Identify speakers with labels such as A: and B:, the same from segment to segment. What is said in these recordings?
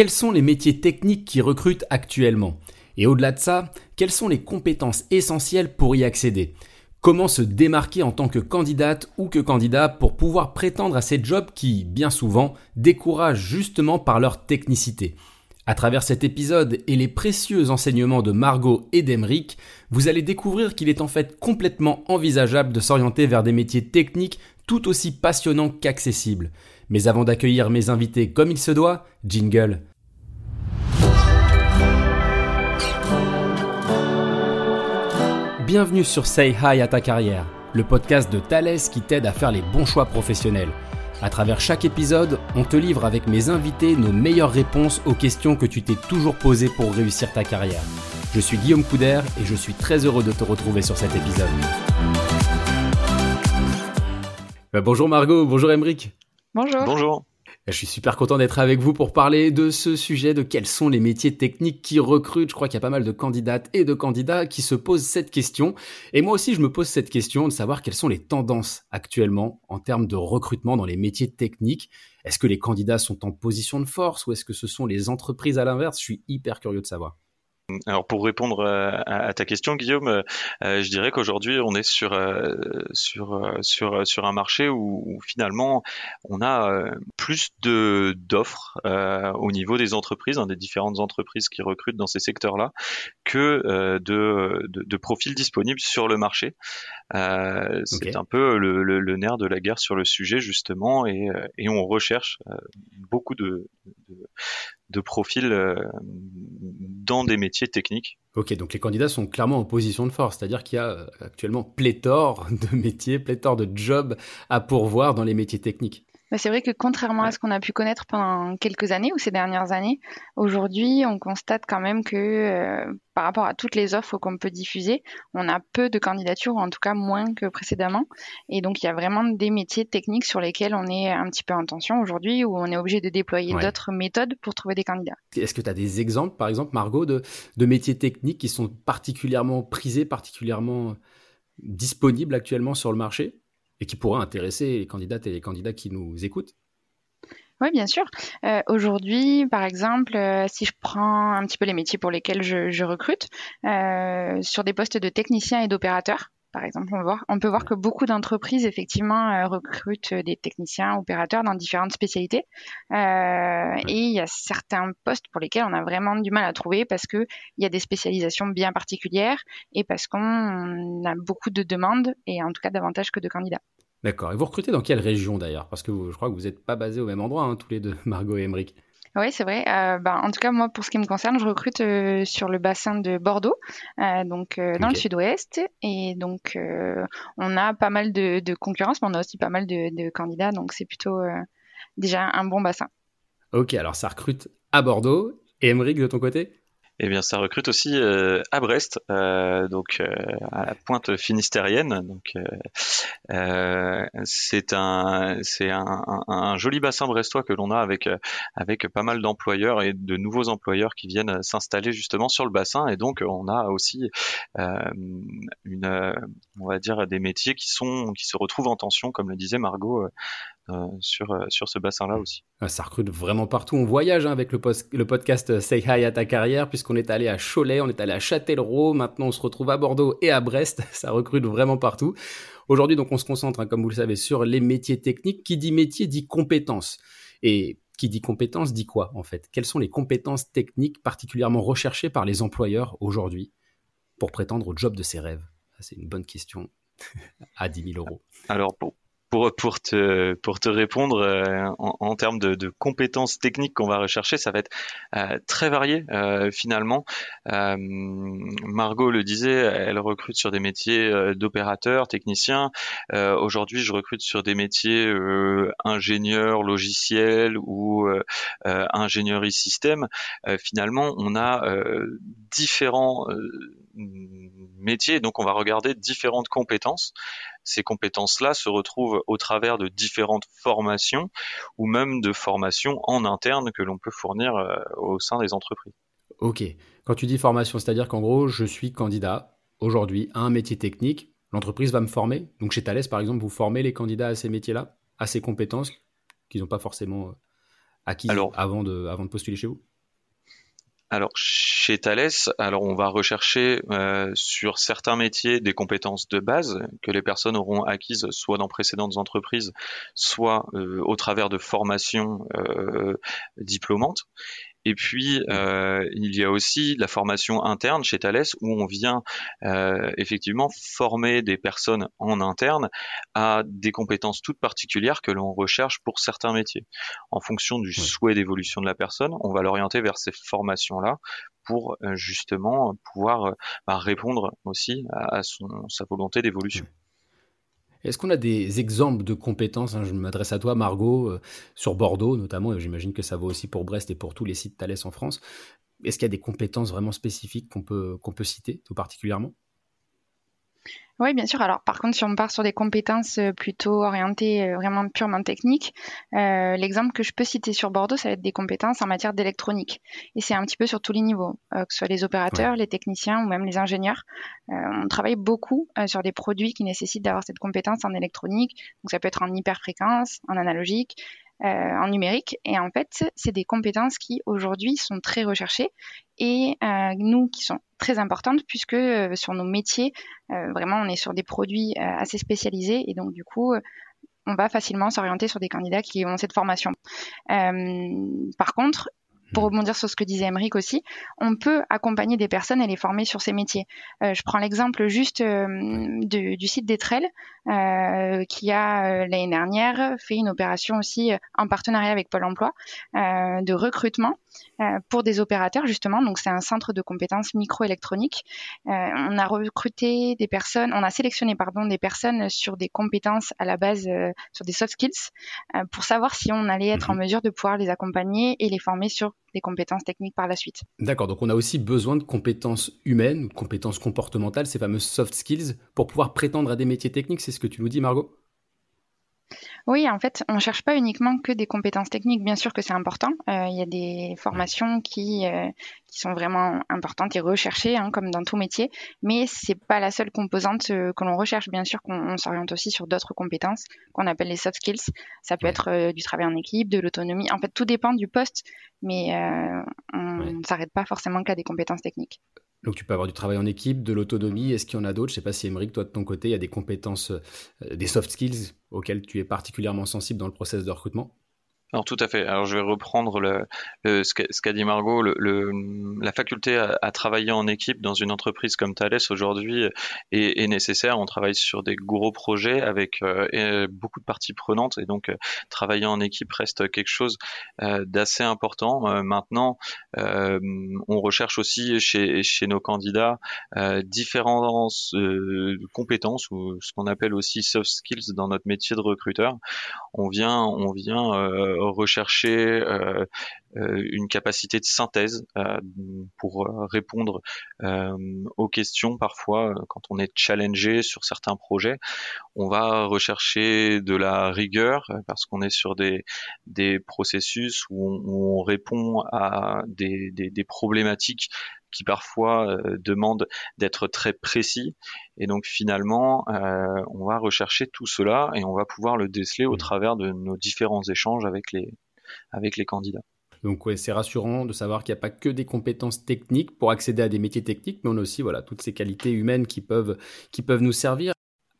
A: Quels sont les métiers techniques qui recrutent actuellement? Et au-delà de ça, quelles sont les compétences essentielles pour y accéder? Comment se démarquer en tant que candidate ou que candidat pour pouvoir prétendre à ces jobs qui, bien souvent, découragent justement par leur technicité? À travers cet épisode et les précieux enseignements de Margot et d'Emeric, vous allez découvrir qu'il est en fait complètement envisageable de s'orienter vers des métiers techniques tout aussi passionnants qu'accessibles. Mais avant d'accueillir mes invités comme il se doit, jingle. Bienvenue sur Say Hi à ta carrière, le podcast de Thales qui t'aide à faire les bons choix professionnels. À travers chaque épisode, on te livre avec mes invités nos meilleures réponses aux questions que tu t'es toujours posées pour réussir ta carrière. Je suis Guillaume Couder et je suis très heureux de te retrouver sur cet épisode. Bah, bonjour Margot, bonjour Emeric.
B: Bonjour.
C: Bonjour.
A: Je suis super content d'être avec vous pour parler de ce sujet, de quels sont les métiers techniques qui recrutent. Je crois qu'il y a pas mal de candidates et de candidats qui se posent cette question. Et moi aussi, je me pose cette question de savoir quelles sont les tendances actuellement en termes de recrutement dans les métiers techniques. Est-ce que les candidats sont en position de force ou est-ce que ce sont les entreprises à l'inverse? Je suis hyper curieux de savoir.
C: Alors pour répondre euh, à, ta question, Guillaume, euh, euh, je dirais qu'aujourd'hui on est sur sur sur sur un marché où, finalement on a plus de d'offres au niveau des entreprises, hein, des différentes entreprises qui recrutent dans ces secteurs-là, que de, de, profils disponibles sur le marché. C'est un peu le, le, nerf de la guerre sur le sujet justement, et, et on recherche beaucoup de, de, de profils dans des métiers techniques.
A: Ok, donc les candidats sont clairement en position de force, c'est-à-dire qu'il y a euh, actuellement pléthore de métiers, pléthore de jobs à pourvoir dans les métiers techniques.
B: Bah, c'est vrai que contrairement à ce qu'on a pu connaître pendant quelques années ou ces dernières années, aujourd'hui, on constate quand même que euh, par rapport à toutes les offres qu'on peut diffuser, on a peu de candidatures, ou en tout cas moins que précédemment. Et donc, il y a vraiment des métiers techniques sur lesquels on est un petit peu en tension aujourd'hui, où on est obligé de déployer d'autres méthodes pour trouver des candidats.
A: Est-ce que tu as des exemples, par exemple, Margot, de, de métiers techniques qui sont particulièrement prisés, particulièrement disponibles actuellement sur le marché? Et qui pourra intéresser les candidates et les candidats qui nous écoutent
B: oui, bien sûr. Euh, aujourd'hui, par exemple, euh, si je prends un petit peu les métiers pour lesquels je, recrute, euh, sur des postes de techniciens et d'opérateurs, par exemple, on, peut voir que beaucoup d'entreprises, effectivement, recrutent des techniciens, opérateurs dans différentes spécialités. Et il y a certains postes pour lesquels on a vraiment du mal à trouver parce qu'il y a des spécialisations bien particulières et parce qu'on a beaucoup de demandes et en tout cas davantage que de candidats.
A: D'accord. Et vous recrutez dans quelle région d'ailleurs? Parce que je crois que vous n'êtes pas basés au même endroit, hein, tous les deux, Margot et Emeric.
B: Oui, c'est vrai. Euh, bah, en tout cas, moi, pour ce qui me concerne, je recrute euh, sur le bassin de Bordeaux, euh, donc dans le sud-ouest. Et donc, on a pas mal de, concurrence, mais on a aussi pas mal de, candidats. Donc, c'est plutôt déjà un bon bassin.
A: Ok, alors ça recrute à Bordeaux. Et Emeric, de ton côté?
C: Eh bien, ça recrute aussi euh, à Brest, euh, donc euh, à la pointe finistérienne. Donc, c'est un c'est un, un, joli bassin brestois que l'on a avec avec pas mal d'employeurs et de nouveaux employeurs qui viennent s'installer justement sur le bassin. Et donc, on a aussi une on va dire des métiers qui sont qui se retrouvent en tension, comme le disait Margot, euh, sur, euh, sur ce bassin-là aussi.
A: Ah, ça recrute vraiment partout. On voyage hein, avec le, le, podcast Say Hi à ta carrière, puisqu'on est allé à Cholet, on est allé à Châtellerault, maintenant on se retrouve à Bordeaux et à Brest. Ça recrute vraiment partout. Aujourd'hui, donc, on se concentre, hein, comme vous le savez, sur les métiers techniques. Qui dit métier dit compétences. Et qui dit compétences dit quoi, en fait? Quelles sont les compétences techniques particulièrement recherchées par les employeurs aujourd'hui pour prétendre au job de ses rêves? C'est une bonne question à 10 000 euros.
C: Alors, pour, pour, pour, te, pour te répondre euh, en, en, termes de, de, compétences techniques qu'on va rechercher, ça va être euh, très varié euh, finalement. Margot le disait, elle recrute sur des métiers d'opérateurs, techniciens. Aujourd'hui, je recrute sur des métiers ingénieurs logiciels ou ingénierie système. finalement, on a différents métiers, donc on va regarder différentes compétences ces compétences-là se retrouvent au travers de différentes formations ou même de formations en interne que l'on peut fournir euh, au sein des entreprises.
A: Ok. Quand tu dis formation, c'est-à-dire qu'en gros, je suis candidat aujourd'hui à un métier technique, l'entreprise va me former. Donc chez Thales, par exemple, vous formez les candidats à ces métiers-là, à ces compétences qu'ils n'ont pas forcément euh, avant, de, avant de postuler chez vous?
C: Alors chez Thales, alors on va rechercher euh, sur certains métiers des compétences de base que les personnes auront acquises soit dans précédentes entreprises, soit euh, au travers de formations euh, diplômantes. Et puis, euh, il y a aussi la formation interne chez Thales où on vient euh, effectivement former des personnes en interne à des compétences toutes particulières que l'on recherche pour certains métiers. En fonction du souhait d'évolution de la personne, on va l'orienter vers ces formations-là pour euh, justement pouvoir bah, répondre aussi à, son, sa volonté d'évolution.
A: Est-ce qu'on a des exemples de compétences hein, Je m'adresse à toi, Margot, euh, sur Bordeaux notamment, et j'imagine que ça vaut aussi pour Brest et pour tous les sites Thales en France. Est-ce qu'il y a des compétences vraiment spécifiques qu'on peut, qu'on peut citer tout particulièrement?
B: Oui, bien sûr. Alors, par contre, si on part sur des compétences euh, plutôt orientées euh, vraiment purement techniques, euh, l'exemple que je peux citer sur Bordeaux, ça va être des compétences en matière d'électronique. Et c'est un petit peu sur tous les niveaux, que ce soit les opérateurs, les techniciens ou même les ingénieurs. on travaille beaucoup sur des produits qui nécessitent d'avoir cette compétence en électronique. Donc, ça peut être en hyperfréquence, en analogique, euh, en numérique. Et en fait, c'est des compétences qui aujourd'hui sont très recherchées et euh, nous qui sont très importantes puisque euh, sur nos métiers, vraiment, on est sur des produits assez spécialisés et donc du coup, on va facilement s'orienter sur des candidats qui ont cette formation. par contre, pour rebondir sur ce que disait Emeric aussi, on peut accompagner des personnes et les former sur ces métiers. Euh, je prends l'exemple juste euh, du site d'Etrel, euh, qui a l'année dernière fait une opération aussi en partenariat avec Pôle Emploi de recrutement pour des opérateurs justement. Donc c'est un centre de compétences microélectroniques. on a recruté des personnes, on a sélectionné pardon des personnes sur des compétences à la base sur des soft skills pour savoir si on allait être en mhm. mesure de pouvoir les accompagner et les former sur des compétences techniques par la suite.
A: D'accord, donc on a aussi besoin de compétences humaines, compétences comportementales, ces fameuses soft skills, pour pouvoir prétendre à des métiers techniques, c'est ce que tu nous dis Margot?
B: Oui, en fait, on ne cherche pas uniquement que des compétences techniques. Bien sûr que c'est important. Euh, il y a des formations qui, euh, qui sont vraiment importantes et recherchées, hein, comme dans tout métier. Mais c'est pas la seule composante euh, que l'on recherche. Bien sûr qu'on s'oriente aussi sur d'autres compétences qu'on appelle les soft skills. Ça peut être du travail en équipe, de l'autonomie. En fait, tout dépend du poste, mais on ne s'arrête pas forcément qu'à des compétences techniques.
A: Donc tu peux avoir du travail en équipe, de l'autonomie. Est-ce qu'il y en a d'autres? Je ne sais pas si Émeric, toi de ton côté, il y a des compétences, euh, des soft skills auxquelles tu es particulièrement sensible dans le process de recrutement?
C: Alors tout à fait. Alors je vais reprendre le, ce qu'a dit Margot. Le, la faculté à, travailler en équipe dans une entreprise comme Thales aujourd'hui est, est, nécessaire. On travaille sur des gros projets avec euh, beaucoup de parties prenantes et donc euh, travailler en équipe reste quelque chose euh, d'assez important. Euh, maintenant, on recherche aussi chez, chez nos candidats différentes compétences ou ce qu'on appelle aussi soft skills dans notre métier de recruteur. On vient, on vient rechercher euh, une capacité de synthèse euh, pour répondre aux questions parfois quand on est challengé sur certains projets. On va rechercher de la rigueur parce qu'on est sur des, des processus où on, répond à des, des, des problématiques qui parfois euh, demandent d'être très précis. Et donc finalement, euh, on va rechercher tout cela et on va pouvoir le déceler au mmh. travers de nos différents échanges avec les, avec les candidats.
A: Donc c'est rassurant de savoir qu'il n'y a pas que des compétences techniques pour accéder à des métiers techniques, mais on a aussi voilà toutes ces qualités humaines qui peuvent qui peuvent nous servir.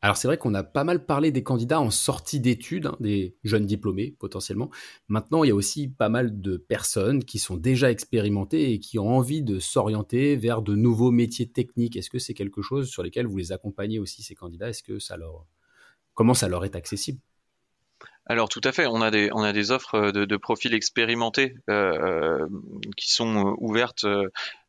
A: Alors c'est vrai qu'on a pas mal parlé des candidats en sortie d'études, hein, des jeunes diplômés potentiellement. Maintenant, il y a aussi pas mal de personnes qui sont déjà expérimentées et qui ont envie de s'orienter vers de nouveaux métiers techniques. Est-ce que c'est quelque chose sur lesquels vous les accompagnez aussi ces candidats? Est-ce que ça leur comment ça leur est accessible?
C: Alors tout à fait, on a des on a des offres de, profils expérimentés euh, euh, qui sont ouvertes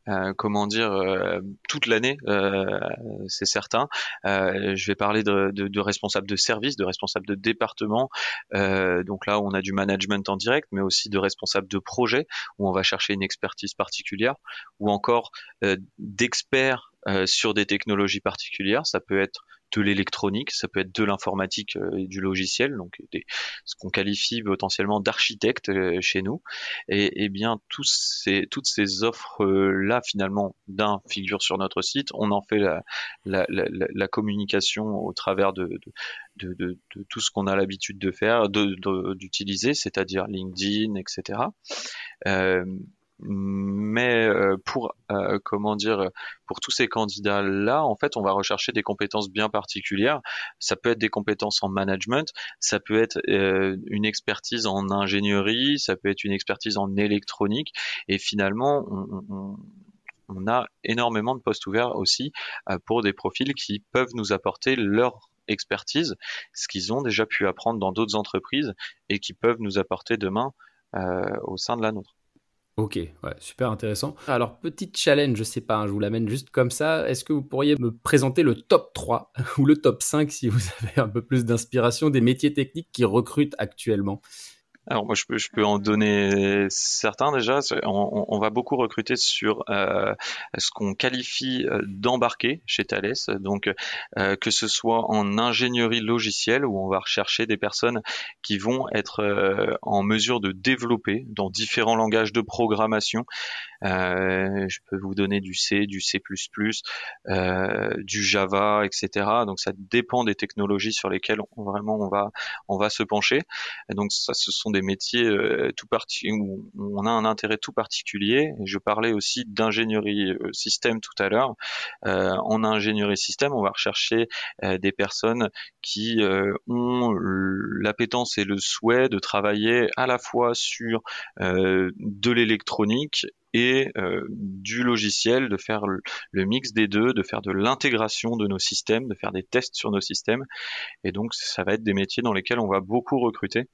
C: euh, comment dire, euh, toute l'année, euh, c'est certain. je vais parler de, de, de, responsables de service, de responsables de département. donc là, on a du management en direct, mais aussi de responsables de projet, où on va chercher une expertise particulière, ou encore d'experts sur des technologies particulières. Ça peut être de l'électronique, ça peut être de l'informatique et du logiciel, donc ce qu'on qualifie potentiellement d'architecte chez nous. Et, et bien tous ces, toutes ces offres là finalement d'un figure sur notre site, on en fait la, la, la, la communication au travers de, de, de, de tout ce qu'on a l'habitude de faire, d'utiliser, c'est-à-dire LinkedIn, etc. Euh, mais euh, pour euh, comment dire pour tous ces candidats là en fait on va rechercher des compétences bien particulières ça peut être des compétences en management ça peut être euh, une expertise en ingénierie ça peut être une expertise en électronique et finalement on, on, on a énormément de postes ouverts aussi pour des profils qui peuvent nous apporter leur expertise, ce qu'ils ont déjà pu apprendre dans d'autres entreprises et qui peuvent nous apporter demain euh, au sein de la nôtre.
A: Ok, ouais, super intéressant. Alors, petit challenge, je sais pas, hein, je vous l'amène juste comme ça. Est-ce que vous pourriez me présenter le top 3 ou le top 5 si vous avez un peu plus d'inspiration des métiers techniques qui recrutent actuellement?
C: Alors moi je peux, je peux en donner certains déjà. On, on va beaucoup recruter sur euh, ce qu'on qualifie euh, d'embarqué chez Thales. Donc euh, que ce soit en ingénierie logicielle où on va rechercher des personnes qui vont être euh, en mesure de développer dans différents langages de programmation je peux vous donner du C, du C++, euh, du Java, etc. Donc ça dépend des technologies sur lesquelles on, vraiment on va on va se pencher. Donc ça, ce sont des métiers euh, tout parti où on a un intérêt tout particulier. Je parlais aussi d'ingénierie euh, système tout à l'heure. Euh, en ingénierie système, on va rechercher des personnes qui ont l'appétence et le souhait de travailler à la fois sur de l'électronique et euh, du logiciel, de faire le, mix des deux, de faire de l'intégration de nos systèmes, de faire des tests sur nos systèmes. Et donc, ça va être des métiers dans lesquels on va beaucoup recruter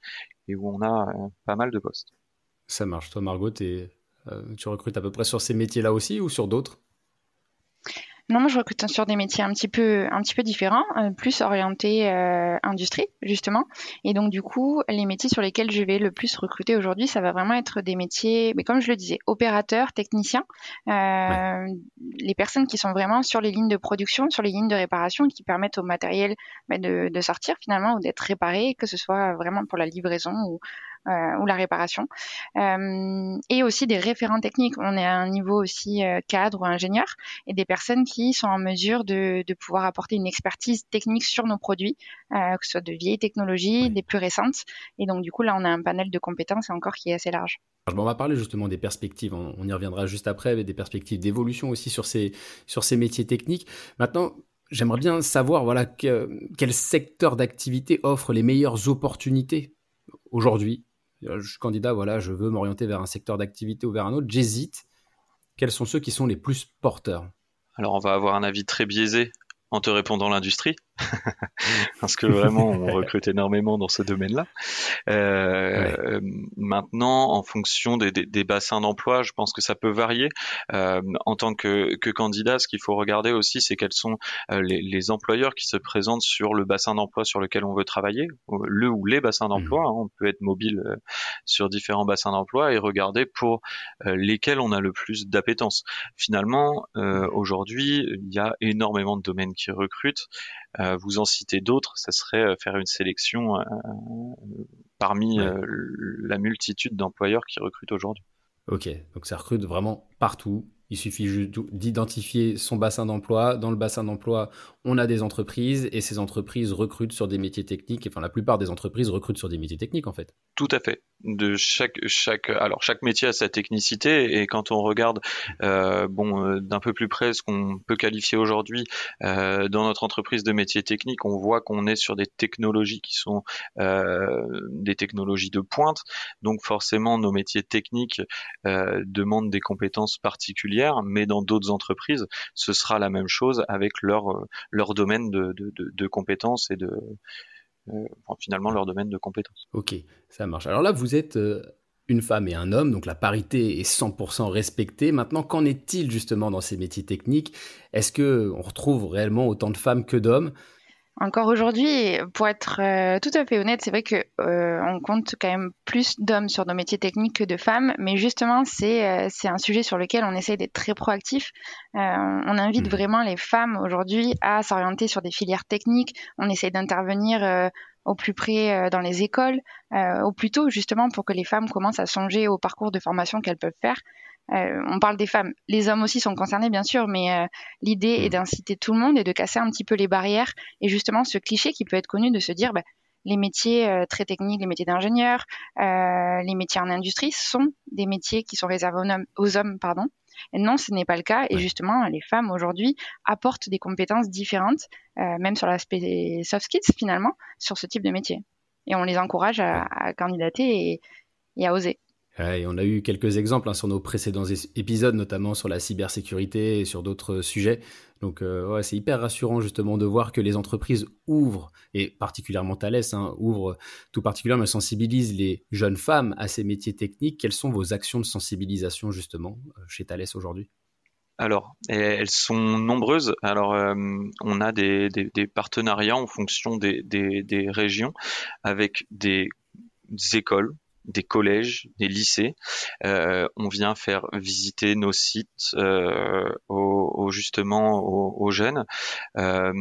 C: et où on a euh, pas mal de postes.
A: Ça marche. Toi, Margot, euh, tu recrutes à peu près sur ces métiers-là aussi ou sur d'autres?
B: Non, moi je recrute sur des métiers un petit peu, un petit peu différents, euh, plus orientés euh, industrie justement. Et donc du coup, les métiers sur lesquels je vais le plus recruter aujourd'hui, ça va vraiment être des métiers, mais comme je le disais, opérateurs, techniciens, euh, les personnes qui sont vraiment sur les lignes de production, sur les lignes de réparation, qui permettent au matériel bah, de, de, sortir finalement ou d'être réparé, que ce soit vraiment pour la livraison ou ou la réparation, euh, et aussi des référents techniques. On est à un niveau aussi euh, cadre ou ingénieur, et des personnes qui sont en mesure de, de pouvoir apporter une expertise technique sur nos produits, que ce soit de vieilles technologies, des plus récentes. Et donc du coup là, on a un panel de compétences encore qui est assez large.
A: on va parler justement des perspectives, on, y reviendra juste après, avec des perspectives d'évolution aussi sur ces, sur ces métiers techniques. Maintenant, j'aimerais bien savoir voilà, quel secteur d'activité offre les meilleures opportunités aujourd'hui je suis candidat, voilà, je veux m'orienter vers un secteur d'activité ou vers un autre, j'hésite. Quels sont ceux qui sont les plus porteurs?
C: Alors, on va avoir un avis très biaisé en te répondant l'industrie. Parce que vraiment on recrute énormément dans ce domaine-là. Euh, maintenant, en fonction des, des, des bassins d'emploi, je pense que ça peut varier. Euh, en tant que, que, candidat, ce qu'il faut regarder aussi, c'est quels sont euh, les, les, employeurs qui se présentent sur le bassin d'emploi sur lequel on veut travailler, le ou les bassins d'emploi. Mmh. Hein, on peut être mobile euh, sur différents bassins d'emploi et regarder pour euh, lesquels on a le plus d'appétence. Finalement, aujourd'hui, il y a énormément de domaines qui recrutent. Euh, vous en citer d'autres, ça serait euh, faire une sélection euh, parmi la multitude d'employeurs qui recrutent aujourd'hui.
A: Ok, donc ça recrute vraiment partout, il suffit juste d'identifier son bassin d'emploi. Dans le bassin d'emploi, on a des entreprises et ces entreprises recrutent sur des métiers techniques. Enfin, la plupart des entreprises recrutent sur des métiers techniques, en fait.
C: Tout à fait. De chaque, chaque, alors métier a sa technicité et quand on regarde, euh, euh, d'un peu plus près ce qu'on peut qualifier aujourd'hui euh, dans notre entreprise de métiers techniques, on voit qu'on est sur des technologies qui sont des technologies de pointe. Donc forcément, nos métiers techniques demandent des compétences particulières mais dans d'autres entreprises, ce sera la même chose avec leur, leur domaine de, de, de, compétences et de finalement leur domaine de compétences.
A: Ok, ça marche. Alors là, vous êtes euh, une femme et un homme, donc la parité est 100% respectée. Maintenant, qu'en est-il justement dans ces métiers techniques? Est-ce que on retrouve réellement autant de femmes que d'hommes?
B: Encore aujourd'hui, pour être euh, tout à fait honnête, c'est vrai que euh, on compte quand même plus d'hommes sur nos métiers techniques que de femmes, mais justement, c'est euh, c'est un sujet sur lequel on essaye d'être très proactif. on invite mmh. vraiment les femmes aujourd'hui à s'orienter sur des filières techniques. On essaye d'intervenir au plus près dans les écoles, au plus tôt justement pour que les femmes commencent à songer au parcours de formation qu'elles peuvent faire. Euh, on parle des femmes. Les hommes aussi sont concernés, bien sûr, mais euh, l'idée est mm. d'inciter tout le monde et de casser un petit peu les barrières. Et justement, ce cliché qui peut être connu de se dire, bah, les métiers euh, très techniques, les métiers d'ingénieur, les métiers en industrie sont des métiers qui sont réservés aux hommes. pardon. Et non, ce n'est pas le cas. Et justement, les femmes aujourd'hui apportent des compétences différentes, même sur l'aspect soft skills finalement, sur ce type de métier. Et on les encourage à, candidater et à oser
A: on a eu quelques exemples hein, sur nos précédents épisodes, notamment sur la cybersécurité et sur d'autres sujets. Donc euh, c'est hyper rassurant justement de voir que les entreprises ouvrent, et particulièrement Thales, hein, ouvre tout particulièrement, sensibilise les jeunes femmes à ces métiers techniques. Quelles sont vos actions de sensibilisation justement euh, chez Thales aujourd'hui?
C: Alors, elles sont nombreuses. Alors, euh, on a des, partenariats en fonction des régions avec des écoles, des collèges, des lycées. Euh, on vient faire visiter nos sites euh, aux, justement aux, jeunes. Euh,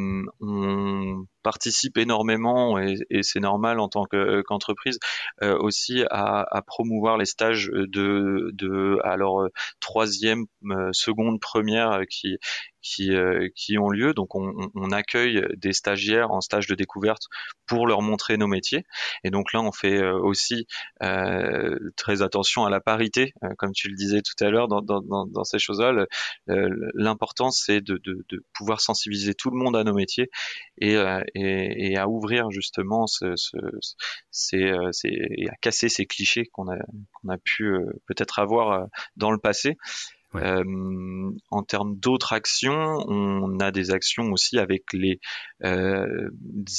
C: participe énormément et, c'est normal en tant qu'entreprise aussi à, promouvoir les stages de, de alors troisième, seconde, première qui qui, euh, qui ont lieu. Donc on, accueille des stagiaires en stage de découverte pour leur montrer nos métiers. Et donc là, on fait euh, aussi euh, très attention à la parité, euh, comme tu le disais tout à l'heure dans, ces choses-là. L'important, c'est de, de, de, pouvoir sensibiliser tout le monde à nos métiers et, et, et à ouvrir justement ce, ce, ces, et à casser ces clichés qu'on a, qu'on a pu peut-être avoir dans le passé. Euh, en termes d'autres actions, on a des actions aussi avec les euh,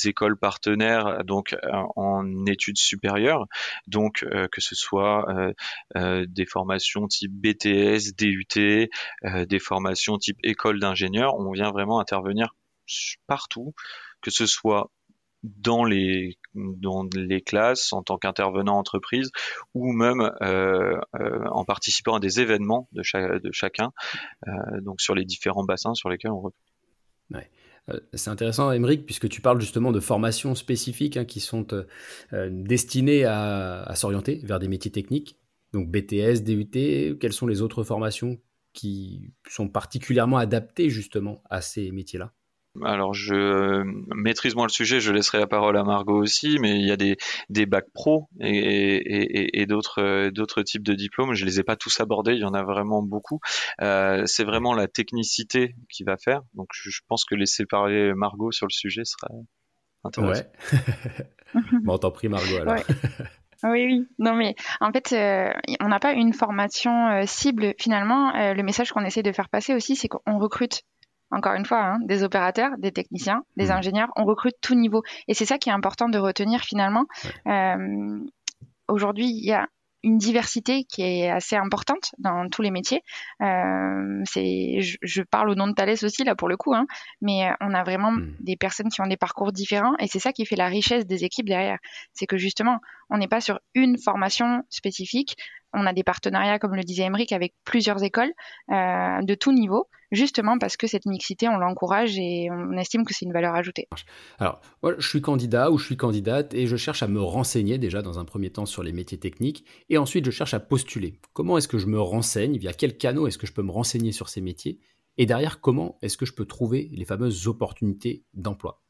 C: écoles partenaires, donc euh, en études supérieures, donc que ce soit des formations type BTS, DUT, des formations type école d'ingénieur, on vient vraiment intervenir partout, que ce soit dans les classes en tant qu'intervenant entreprise ou même euh, euh, en participant à des événements de, chacun euh, donc sur les différents bassins sur lesquels on.
A: Ouais. C'est intéressant, Émeric, puisque tu parles justement de formations spécifiques hein, qui sont destinées à s'orienter vers des métiers techniques. Donc BTS, DUT, quelles sont les autres formations qui sont particulièrement adaptées justement à ces métiers-là?
C: Alors je maîtrise moins le sujet, je laisserai la parole à Margot aussi, mais il y a des, des bacs pro et, et, d'autres d'autres types de diplômes. Je les ai pas tous abordés, il y en a vraiment beaucoup. Euh, c'est vraiment la technicité qui va faire. Donc je, pense que laisser parler Margot sur le sujet sera intéressant.
A: Ouais. bon, t'en prie Margot alors.
B: Oui, oui. Non, mais en fait, euh, on n'a pas une formation euh, cible. Finalement, le message qu'on essaie de faire passer aussi, c'est qu'on recrute encore une fois, hein, des opérateurs, des techniciens, des mmh. ingénieurs, on recrute tout niveau. Et c'est ça qui est important de retenir finalement. Euh, aujourd'hui, il y a une diversité qui est assez importante dans tous les métiers. Euh, c'est, je, parle au nom de Thalès aussi là pour le coup, hein, mais on a vraiment mmh. des personnes qui ont des parcours différents et c'est ça qui fait la richesse des équipes derrière. C'est que justement, on n'est pas sur une formation spécifique. On a des partenariats, comme le disait Emeric, avec plusieurs écoles euh, de tout niveau, justement parce que cette mixité, on l'encourage et on estime que c'est une valeur ajoutée.
A: Alors, moi, je suis candidat ou je suis candidate et je cherche à me renseigner déjà dans un premier temps sur les métiers techniques et ensuite je cherche à postuler. Comment est-ce que je me renseigne? Via quel canaux est-ce que je peux me renseigner sur ces métiers? Et derrière, comment est-ce que je peux trouver les fameuses opportunités d'emploi?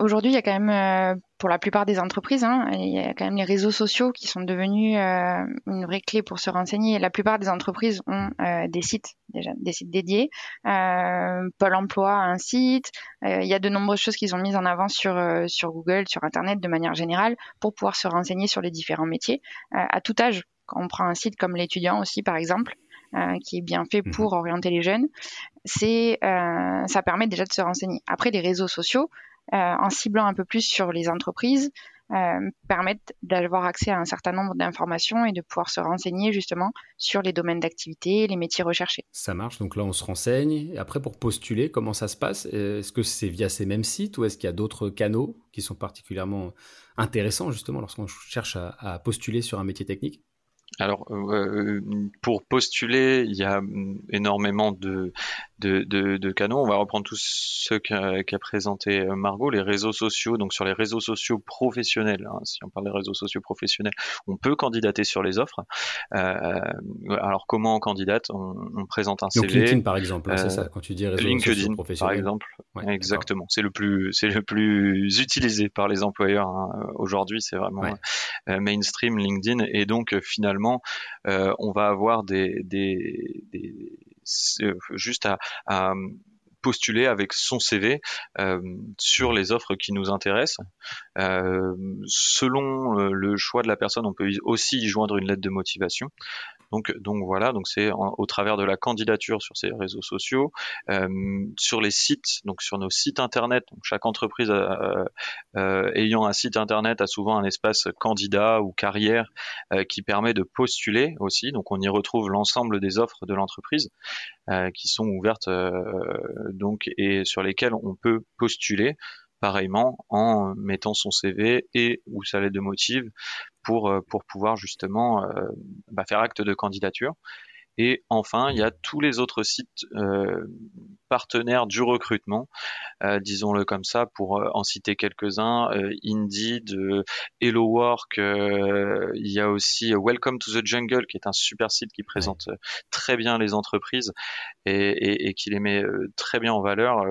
B: Aujourd'hui, il y a quand même, euh, pour la plupart des entreprises, hein, il y a quand même les réseaux sociaux qui sont devenus euh, une vraie clé pour se renseigner. La plupart des entreprises ont euh, des sites, déjà, des sites dédiés. Pôle emploi a un site. il y a de nombreuses choses qu'ils ont mises en avant sur, sur Google, sur Internet de manière générale, pour pouvoir se renseigner sur les différents métiers à tout âge. Quand on prend un site comme l'étudiant aussi, par exemple, qui est bien fait mmh pour orienter les jeunes, c'est ça permet déjà de se renseigner. Après, les réseaux sociaux, en ciblant un peu plus sur les entreprises, euh, permettent d'avoir accès à un certain nombre d'informations et de pouvoir se renseigner justement sur les domaines d'activité, les métiers recherchés.
A: Ça marche, donc là on se renseigne. Après pour postuler, comment ça se passe? Est-ce que c'est via ces mêmes sites ou est-ce qu'il y a d'autres canaux qui sont particulièrement intéressants justement lorsqu'on cherche à postuler sur un métier technique?
C: Alors, euh, pour postuler, il y a énormément de, de, de, canaux. On va reprendre tous ceux qu'a présenté euh, Margot, les réseaux sociaux. Donc, sur les réseaux sociaux professionnels, hein, si on parle des réseaux sociaux professionnels, on peut candidater sur les offres. Euh, alors, comment on candidate? On, présente un
A: CV. LinkedIn, par exemple, c'est ça, quand tu dis réseaux
C: LinkedIn,
A: par
C: exemple. exactement. C'est le plus, c'est le plus utilisé par les employeurs hein. aujourd'hui. C'est vraiment mainstream LinkedIn. Et donc, finalement, euh, on va avoir des, euh, juste à, postuler avec son CV euh, sur les offres qui nous intéressent. selon le choix de la personne, on peut aussi y joindre une lettre de motivation. Donc, donc voilà, donc c'est au travers de la candidature sur ces réseaux sociaux, euh, sur les sites, donc sur nos sites internet. Donc chaque entreprise euh, euh, ayant un site internet a souvent un espace candidat ou carrière qui permet de postuler aussi. Donc on y retrouve l'ensemble des offres de l'entreprise qui sont ouvertes donc et sur lesquelles on peut postuler pareillement en mettant son CV et ou sa lettre de motive pour, euh, pouvoir justement euh, bah, faire acte de candidature. Et enfin, il y a tous les autres sites euh, partenaires du recrutement, euh, disons-le comme ça, pour euh, en citer quelques-uns. Euh, Indeed, Hello Work, il y a aussi Welcome to the Jungle, qui est un super site qui présente très bien les entreprises et, et, qui les met très bien en valeur,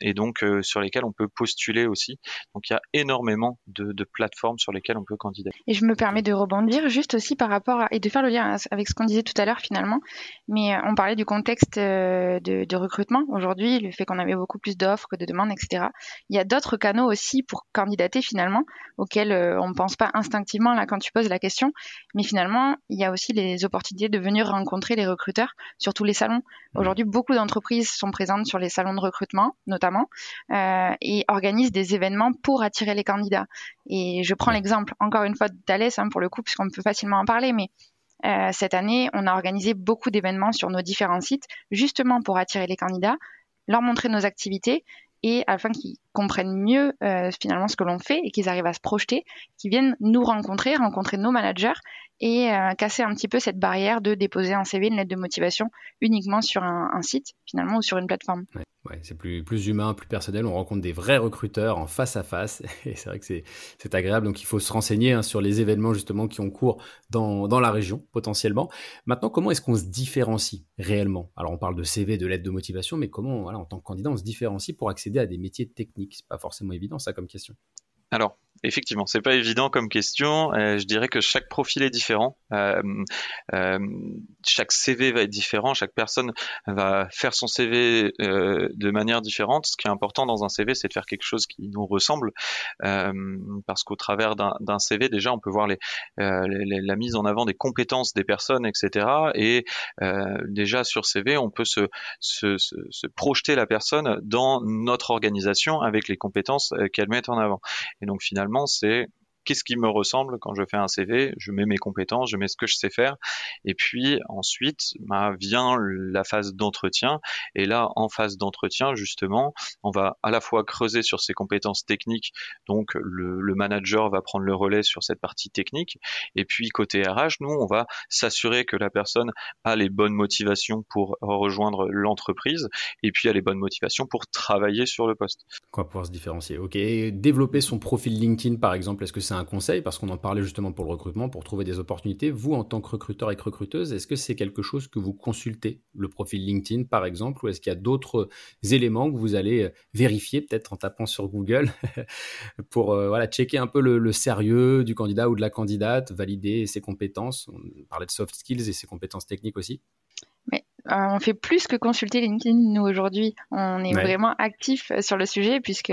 C: et donc sur lesquels on peut postuler aussi. Donc il y a énormément de, de, plateformes sur lesquelles on peut candidater.
B: Et je me permets de rebondir juste aussi par rapport à, et de faire le lien avec ce qu'on disait tout à l'heure finalement, mais on parlait du contexte de, de recrutement aujourd'hui, le fait qu'on avait beaucoup plus d'offres que de demandes, etc. Il y a d'autres canaux aussi pour candidater finalement, auxquels euh, on ne pense pas instinctivement là quand tu poses la question, mais finalement, il y a aussi les opportunités de venir rencontrer les recruteurs sur tous les salons. Aujourd'hui, beaucoup d'entreprises sont présentes sur les salons de recrutement, notamment, euh, et organisent des événements pour attirer les candidats. Et je prends l'exemple, encore une fois, de Thales, hein, pour le coup, puisqu'on peut facilement en parler, mais euh, cette année, on a organisé beaucoup d'événements sur nos différents sites, justement pour attirer les candidats, leur montrer nos activités et afin qu'ils comprennent mieux euh, finalement ce que l'on fait et qu'ils arrivent à se projeter, qu'ils viennent nous rencontrer, rencontrer nos managers et euh, casser un petit peu cette barrière de déposer un CV, une lettre de motivation uniquement sur un, site finalement ou sur une plateforme.
A: C'est plus, plus humain, plus personnel. On rencontre des vrais recruteurs en face à face. Et c'est vrai que c'est agréable. Donc il faut se renseigner hein, sur les événements justement qui ont cours dans, dans la région potentiellement. Maintenant, comment est-ce qu'on se différencie réellement? Alors on parle de CV, de lettre de motivation, mais comment, en tant que candidat, on se différencie pour accéder à des métiers techniques? C'est pas forcément évident ça comme question.
C: Alors, Effectivement, c'est pas évident comme question. Euh, je dirais que chaque profil est différent. Euh, euh, chaque CV va être différent. Chaque personne va faire son CV euh, de manière différente. Ce qui est important dans un CV, c'est de faire quelque chose qui nous ressemble, euh, parce qu'au travers d'un CV, déjà, on peut voir les, les, la mise en avant des compétences des personnes, etc. Et déjà sur CV, on peut se, se, se, se, projeter la personne dans notre organisation avec les compétences qu'elle met en avant. Et donc finalement c'est qu'est-ce qui me ressemble quand je fais un CV, je mets mes compétences, je mets ce que je sais faire, et puis ensuite vient la phase d'entretien, et là en phase d'entretien justement, on va à la fois creuser sur ses compétences techniques, donc le, manager va prendre le relais sur cette partie technique, et puis côté RH, nous on va s'assurer que la personne a les bonnes motivations pour rejoindre l'entreprise, et puis a les bonnes motivations pour travailler sur le poste.
A: Quoi pouvoir se différencier? Ok, développer son profil LinkedIn par exemple, est-ce que c'est un conseil Parce qu'on en parlait justement pour le recrutement, pour trouver des opportunités. Vous, en tant que recruteur et recruteuse, est-ce que c'est quelque chose que vous consultez, le profil LinkedIn par exemple, ou est-ce qu'il y a d'autres éléments que vous allez euh, vérifier, peut-être en tapant sur Google, pour euh, voilà, checker un peu le, sérieux du candidat ou de la candidate, valider ses compétences? On parlait de soft skills et ses compétences techniques aussi.
B: Mais euh, on fait plus que consulter LinkedIn, nous, aujourd'hui. On est vraiment actif sur le sujet, puisque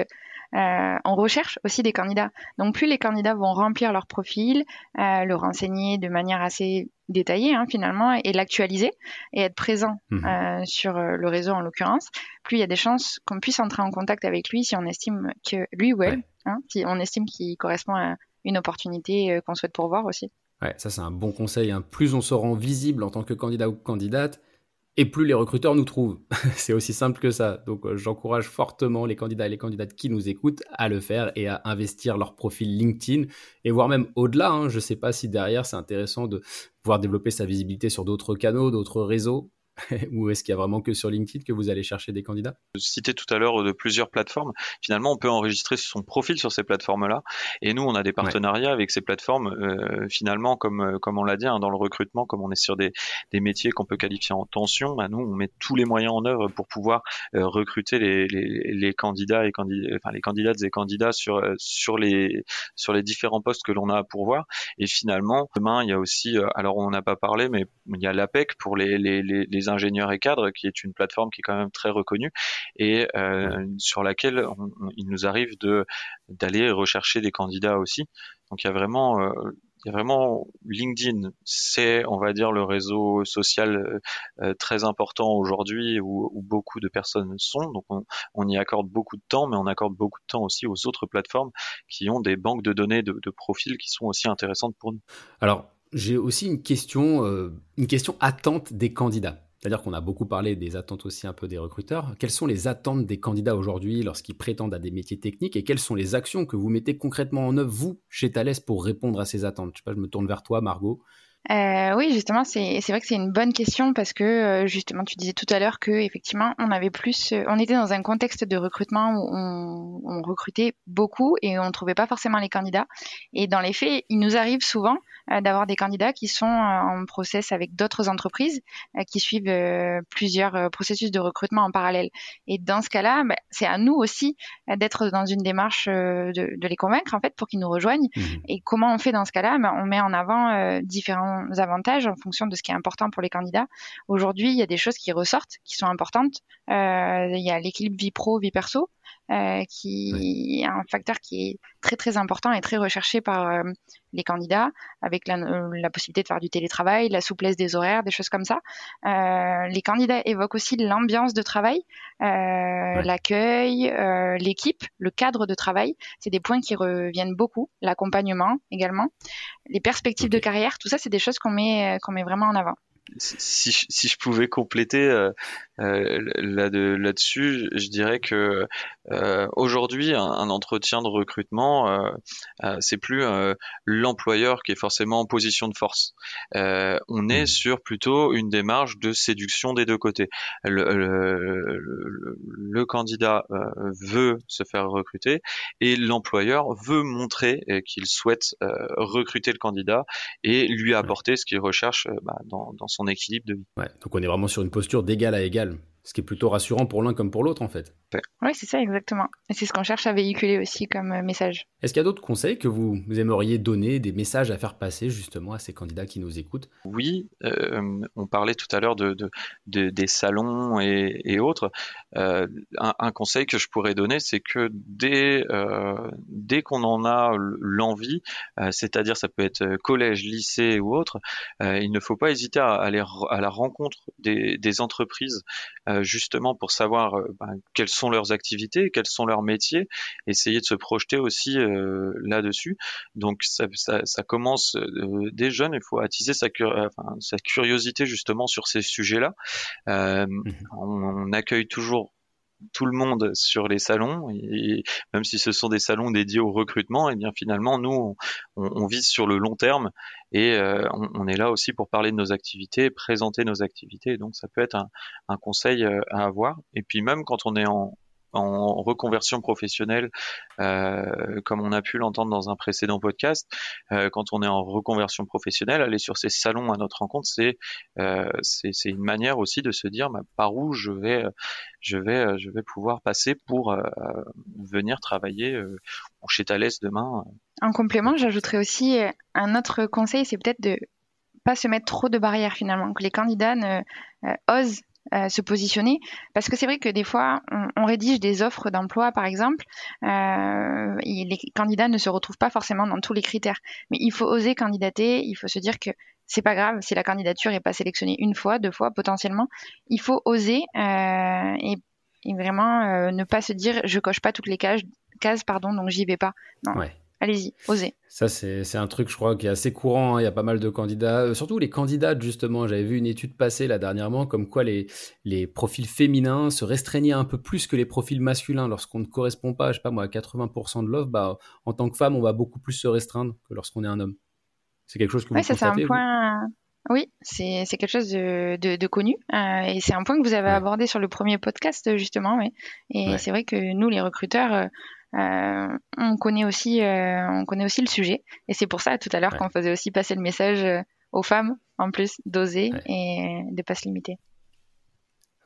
B: on recherche aussi des candidats. Donc plus les candidats vont remplir leur profil, le renseigner de manière assez détaillée hein, finalement, et l'actualiser et être présent mmh. sur le réseau en l'occurrence, plus il y a des chances qu'on puisse entrer en contact avec lui si on estime que lui ou elle, hein, si on estime qu'il correspond à une opportunité qu'on souhaite pourvoir aussi.
A: Ouais, ça c'est un bon conseil. Hein. Plus on se rend visible en tant que candidat ou candidate, et plus les recruteurs nous trouvent. c'est aussi simple que ça. Donc euh, j'encourage fortement les candidats et les candidates qui nous écoutent à le faire et à investir leur profil LinkedIn et voire même au-delà. Hein. Je ne sais pas si derrière c'est intéressant de pouvoir développer sa visibilité sur d'autres canaux, d'autres réseaux. ou est-ce qu'il y a vraiment que sur LinkedIn que vous allez chercher des candidats?
C: Je citais tout à l'heure de plusieurs plateformes. Finalement, on peut enregistrer son profil sur ces plateformes-là. Et nous, on a des partenariats avec ces plateformes. Euh, finalement, comme, euh, comme on l'a dit, hein, dans le recrutement, comme on est sur des, des métiers qu'on peut qualifier en tension, bah, nous, on met tous les moyens en œuvre pour pouvoir euh, recruter les, les, les, candidats et candidats, enfin, les candidates et candidats sur, sur, les, sur les différents postes que l'on a à pourvoir. Et finalement, demain, il y a aussi, alors on n'a pas parlé, mais il y a l'APEC pour les, les, les ingénieurs et cadres, qui est une plateforme qui est quand même très reconnue et euh, sur laquelle il nous arrive de d'aller rechercher des candidats aussi. Donc il y a vraiment euh, il y a vraiment LinkedIn, c'est, on va dire, le réseau social euh, très important aujourd'hui où, beaucoup de personnes sont. Donc, on, y accorde beaucoup de temps, mais on accorde beaucoup de temps aussi aux autres plateformes qui ont des banques de données de, de profils qui sont aussi intéressantes pour nous.
A: Alors, j'ai aussi une question, une question attente des candidats. C'est-à-dire qu'on a beaucoup parlé des attentes aussi un peu des recruteurs. Quelles sont les attentes des candidats aujourd'hui lorsqu'ils prétendent à des métiers techniques et quelles sont les actions que vous mettez concrètement en œuvre, vous, chez Thales, pour répondre à ces attentes? Je sais pas, je me tourne vers toi, Margot.
B: Euh, oui, justement, c'est vrai que c'est une bonne question parce que euh, justement, tu disais tout à l'heure que effectivement, on avait plus, euh, on était dans un contexte de recrutement où on, on recrutait beaucoup et on trouvait pas forcément les candidats. Et dans les faits, il nous arrive souvent euh, d'avoir des candidats qui sont en process avec d'autres entreprises euh, qui suivent plusieurs processus de recrutement en parallèle. Et dans ce cas-là, bah, c'est à nous aussi d'être dans une démarche de, de, les convaincre en fait pour qu'ils nous rejoignent. Mmh. Et comment on fait dans ce cas-là? Bah, On met en avant différents avantages en fonction de ce qui est important pour les candidats. Aujourd'hui, il y a des choses qui ressortent, qui sont importantes. Euh, il y a l'équilibre vie pro, vie perso. Euh, qui est un facteur qui est très très important et très recherché par euh, les candidats, avec la, euh, la, possibilité de faire du télétravail, la souplesse des horaires, des choses comme ça. les candidats évoquent aussi l'ambiance de travail, l'accueil, l'équipe, le cadre de travail. C'est des points qui reviennent beaucoup. L'accompagnement également, les perspectives de carrière, tout ça, c'est des choses qu'on met qu'on met vraiment en avant
C: si, si, je pouvais compléter euh, euh là-dessus, je dirais que euh, aujourd'hui, un, entretien de recrutement, euh, euh c'est plus l'employeur qui est forcément en position de force. on est mmh. sur plutôt une démarche de séduction des deux côtés. Le, le, le candidat veut se faire recruter et l'employeur veut montrer qu'il souhaite recruter le candidat et lui apporter ce qu'il recherche bah, dans, dans son équilibre de vie.
A: Ouais, donc on est vraiment sur une posture d'égal à égal, ce qui est plutôt rassurant pour l'un comme pour l'autre en fait.
B: Oui, c'est ça exactement. Et c'est ce qu'on cherche à véhiculer aussi comme euh, message.
A: Est-ce qu'il y a d'autres conseils que vous aimeriez donner, des messages à faire passer justement à ces candidats qui nous écoutent?
C: Oui, euh, on parlait tout à l'heure de, de, des salons et, autres. Euh, un, conseil que je pourrais donner, c'est que dès, dès qu'on en a l'envie, c'est-à-dire ça peut être collège, lycée ou autre, il ne faut pas hésiter à aller à la rencontre des, des entreprises justement pour savoir ben, quelles sont leurs activités, quels sont leurs métiers, essayer de se projeter aussi euh, là-dessus. Donc ça, commence euh, des jeunes, il faut attiser sa, sa curiosité justement sur ces sujets-là. Euh, mmh on, accueille toujours tout le monde sur les salons, même si ce sont des salons dédiés au recrutement, et eh bien finalement nous on, vise sur le long terme et on, est là aussi pour parler de nos activités, présenter nos activités. Donc ça peut être un, un conseil à avoir. Et puis même quand on est en, en reconversion professionnelle, euh, comme on a pu l'entendre dans un précédent podcast, euh, quand on est en reconversion professionnelle, aller sur ces salons à notre rencontre, c'est euh, c'est une manière aussi de se dire bah, par où je vais je vais je vais pouvoir passer pour venir travailler chez Thales demain.
B: En complément, j'ajouterais aussi un autre conseil, c'est peut-être de pas se mettre trop de barrières finalement, que les candidats ne, osent se positionner. Parce que c'est vrai que des fois, on, rédige des offres d'emploi, par exemple, et les candidats ne se retrouvent pas forcément dans tous les critères. Mais il faut oser candidater, il faut se dire que c'est pas grave si la candidature est pas sélectionnée une fois, deux fois potentiellement. Il faut oser et, vraiment ne pas se dire je coche pas toutes les cases, cases pardon, donc j'y vais pas. Allez-y, osez.
A: Ça, c'est un truc, je crois, qui est assez courant. Hein. Il y a pas mal de candidats, euh, surtout les candidates, justement. J'avais vu une étude passer là dernièrement, comme quoi les, les profils féminins se restreignaient un peu plus que les profils masculins. Lorsqu'on ne correspond pas, je sais pas moi, à 80% de l'offre, bah, en tant que femme, on va beaucoup plus se restreindre que lorsqu'on est un homme. C'est quelque chose que vous ça, constatez, un point...
B: Oui, c'est quelque chose de, de, connu euh, et c'est un point que vous avez abordé sur le premier podcast justement. Oui. Et c'est vrai que nous, les recruteurs, euh, euh, on connaît aussi, euh, on connaît aussi le sujet. Et c'est pour ça tout à l'heure qu'on faisait aussi passer le message euh, aux femmes, en plus d'oser et de pas se limiter.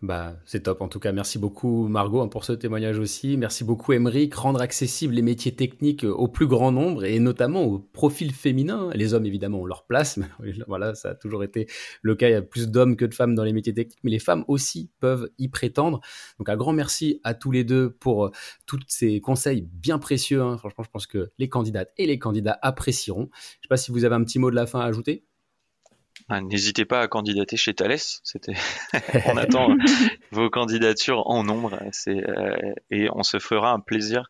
A: Bah, c'est top. En tout cas, merci beaucoup Margot hein, pour ce témoignage aussi. Merci beaucoup Emeric. Rendre accessibles les métiers techniques au plus grand nombre et notamment au profil féminin. Les hommes, évidemment, ont leur place. Mais voilà, ça a toujours été le cas. Il y a plus d'hommes que de femmes dans les métiers techniques, mais les femmes aussi peuvent y prétendre. Donc, un grand merci à tous les deux pour euh, tous ces conseils bien précieux. Hein. Franchement, je pense que les candidates et les candidats apprécieront. Je ne sais pas si vous avez un petit mot de la fin à ajouter.
C: Ah, n'hésitez pas à candidater chez Thales. C'était, on attend vos candidatures en nombre. Euh, et on se fera un plaisir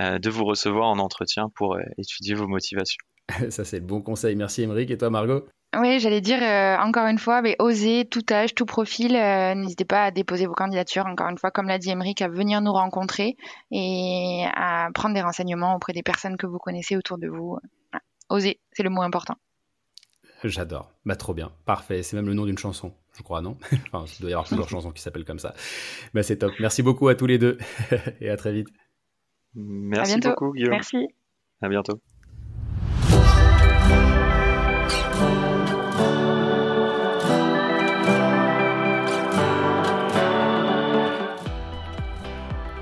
C: euh, de vous recevoir en entretien pour euh, étudier vos motivations.
A: Ça c'est le bon conseil. Merci Émeric et toi Margot?
B: Oui, j'allais dire encore une fois, mais osez tout âge, tout profil. N'hésitez pas à déposer vos candidatures. Encore une fois, comme l'a dit Émeric, à venir nous rencontrer et à prendre des renseignements auprès des personnes que vous connaissez autour de vous. Osez, c'est le mot important.
A: J'adore. Bah, trop bien. Parfait. C'est même le nom d'une chanson, je crois, non? Enfin, il doit y avoir plusieurs chansons qui s'appellent comme ça. Bah, c'est top. Merci beaucoup à tous les deux et à très vite.
C: Merci beaucoup, Guillaume.
B: Merci.
C: À bientôt.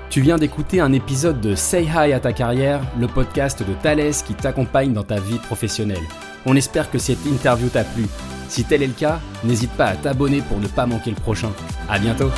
A: Tu viens d'écouter un épisode de Say Hi à ta carrière, le podcast de Thales qui t'accompagne dans ta vie professionnelle. On espère que cette interview t'a plu. Si tel est le cas, n'hésite pas à t'abonner pour ne pas manquer le prochain. À bientôt!